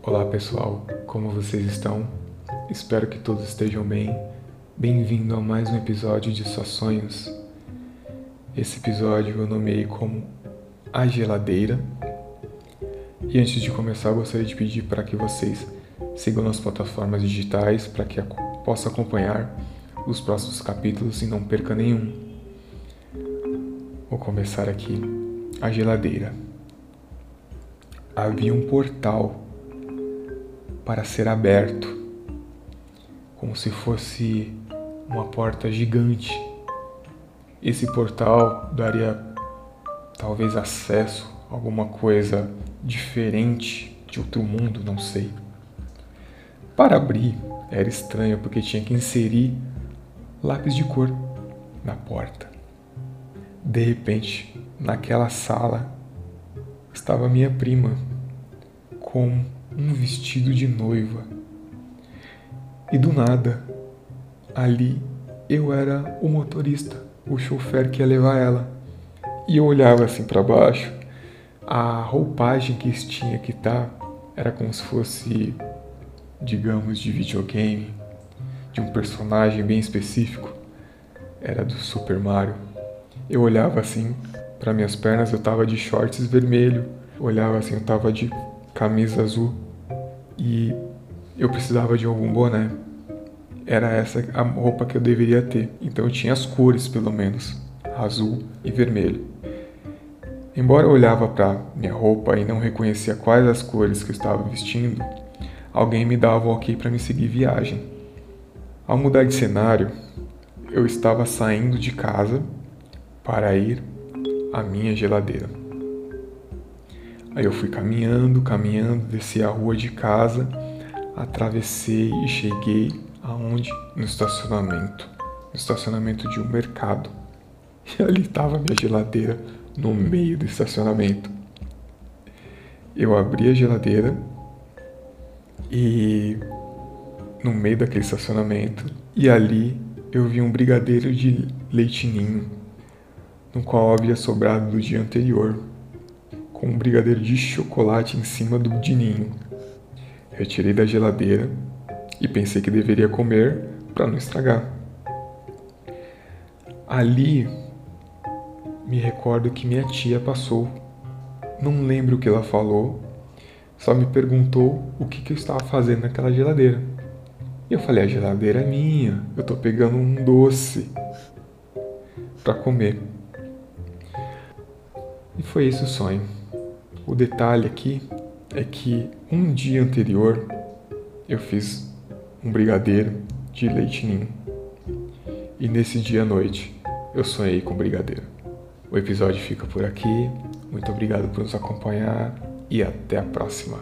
Olá pessoal, como vocês estão? Espero que todos estejam bem. Bem-vindo a mais um episódio de Só Sonhos. Esse episódio eu nomeei como A Geladeira. E antes de começar, gostaria de pedir para que vocês sigam nas plataformas digitais para que possa acompanhar os próximos capítulos e não perca nenhum. Vou começar aqui. A geladeira. Havia um portal para ser aberto, como se fosse uma porta gigante. Esse portal daria talvez acesso a alguma coisa diferente de outro mundo, não sei. Para abrir era estranho porque tinha que inserir lápis de cor na porta. De repente, naquela sala estava minha prima com um vestido de noiva. E do nada, ali eu era o motorista, o chofer que ia levar ela. E eu olhava assim para baixo, a roupagem que tinha que tá, era como se fosse, digamos, de videogame, de um personagem bem específico. Era do Super Mario. Eu olhava assim para minhas pernas, eu tava de shorts vermelho. Olhava assim, eu tava de camisa azul e eu precisava de algum boné. Era essa a roupa que eu deveria ter. Então eu tinha as cores, pelo menos, azul e vermelho. Embora eu olhava para minha roupa e não reconhecia quais as cores que eu estava vestindo, alguém me dava o ok para me seguir viagem. Ao mudar de cenário, eu estava saindo de casa para ir à minha geladeira. Aí eu fui caminhando, caminhando, desci a rua de casa, atravessei e cheguei aonde? No estacionamento. No estacionamento de um mercado. E ali estava minha geladeira no meio do estacionamento. Eu abri a geladeira e no meio daquele estacionamento e ali eu vi um brigadeiro de leitinho no qual havia sobrado do dia anterior com um brigadeiro de chocolate em cima do dininho. Retirei da geladeira e pensei que deveria comer para não estragar. Ali me recordo que minha tia passou. Não lembro o que ela falou, só me perguntou o que, que eu estava fazendo naquela geladeira. E eu falei: a geladeira é minha, eu estou pegando um doce para comer. E foi esse o sonho. O detalhe aqui é que um dia anterior eu fiz um brigadeiro de leite ninho. E nesse dia à noite eu sonhei com brigadeiro. O episódio fica por aqui. Muito obrigado por nos acompanhar e até a próxima.